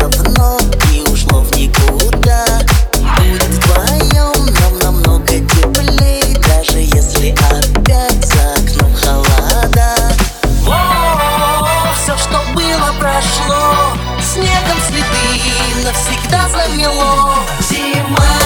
давно и ушло в никуда. Будет вдвоем нам намного теплее, Даже если опять за окном холода. О, все, что было, прошло. Снегом следы навсегда замело. Зима.